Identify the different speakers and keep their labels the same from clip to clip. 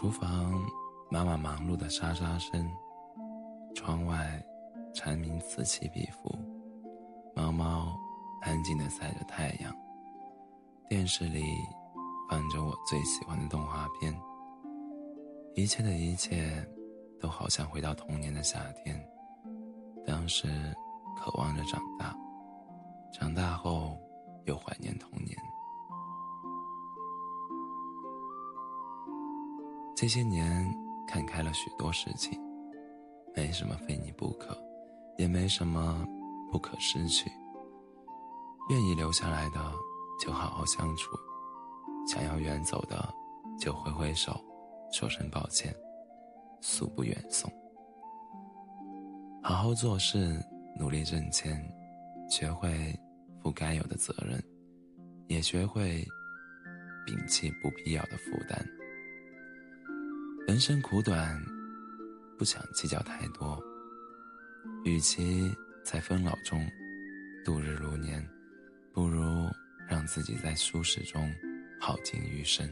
Speaker 1: 厨房，妈妈忙碌的沙沙声；窗外，蝉鸣此起彼伏；猫猫安静的晒着太阳。电视里放着我最喜欢的动画片。一切的一切，都好像回到童年的夏天。当时渴望着长大，长大后又怀念童年。这些年看开了许多事情，没什么非你不可，也没什么不可失去。愿意留下来的就好好相处，想要远走的就挥挥手，说声抱歉，速不远送。好好做事，努力挣钱，学会负该有的责任，也学会摒弃不必要的负担。人生苦短，不想计较太多。与其在纷扰中度日如年，不如让自己在舒适中耗尽余生。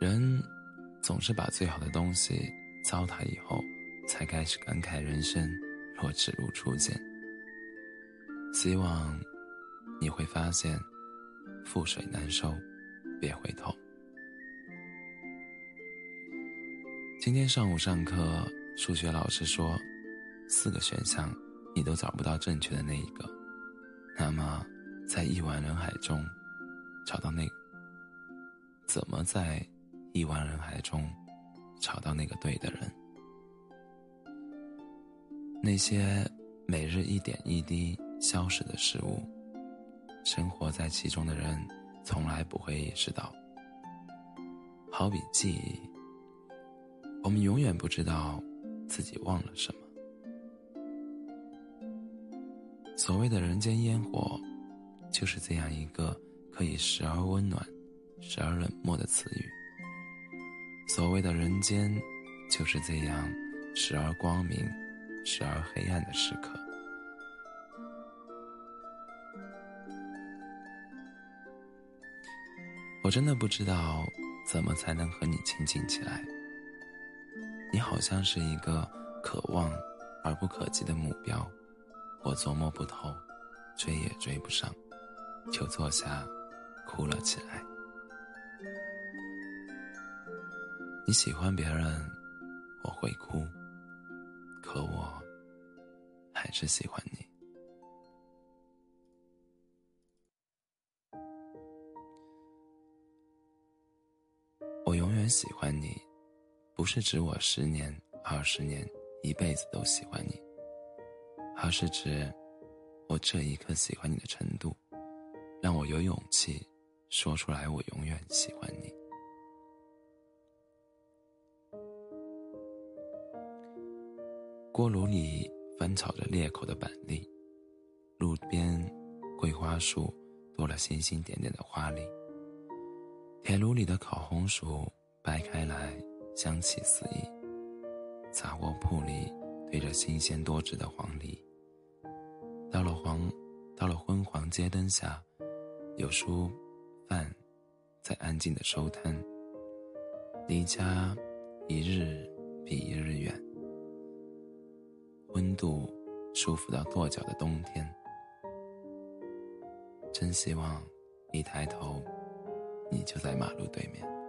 Speaker 1: 人总是把最好的东西糟蹋以后，才开始感慨人生若只如初见。希望你会发现，覆水难收，别回头。今天上午上课，数学老师说，四个选项你都找不到正确的那一个，那么在亿万人海中找到那，怎么在亿万人海中找到那个对的人？那些每日一点一滴。消失的事物，生活在其中的人从来不会意识到。好比记忆，我们永远不知道自己忘了什么。所谓的人间烟火，就是这样一个可以时而温暖，时而冷漠的词语。所谓的人间，就是这样时而光明，时而黑暗的时刻。我真的不知道怎么才能和你亲近起来。你好像是一个可望而不可及的目标，我琢磨不透，追也追不上，就坐下哭了起来。你喜欢别人，我会哭，可我还是喜欢你。永远喜欢你，不是指我十年、二十年、一辈子都喜欢你，而是指我这一刻喜欢你的程度，让我有勇气说出来，我永远喜欢你。锅炉里翻炒着裂口的板栗，路边桂花树多了星星点点的花粒，铁炉里的烤红薯。掰开来，香气四溢。杂货铺里堆着新鲜多汁的黄梨。到了黄，到了昏黄街灯下，有书饭在安静的收摊。离家一日比一日远，温度舒服到跺脚的冬天。真希望一抬头，就在马路对面。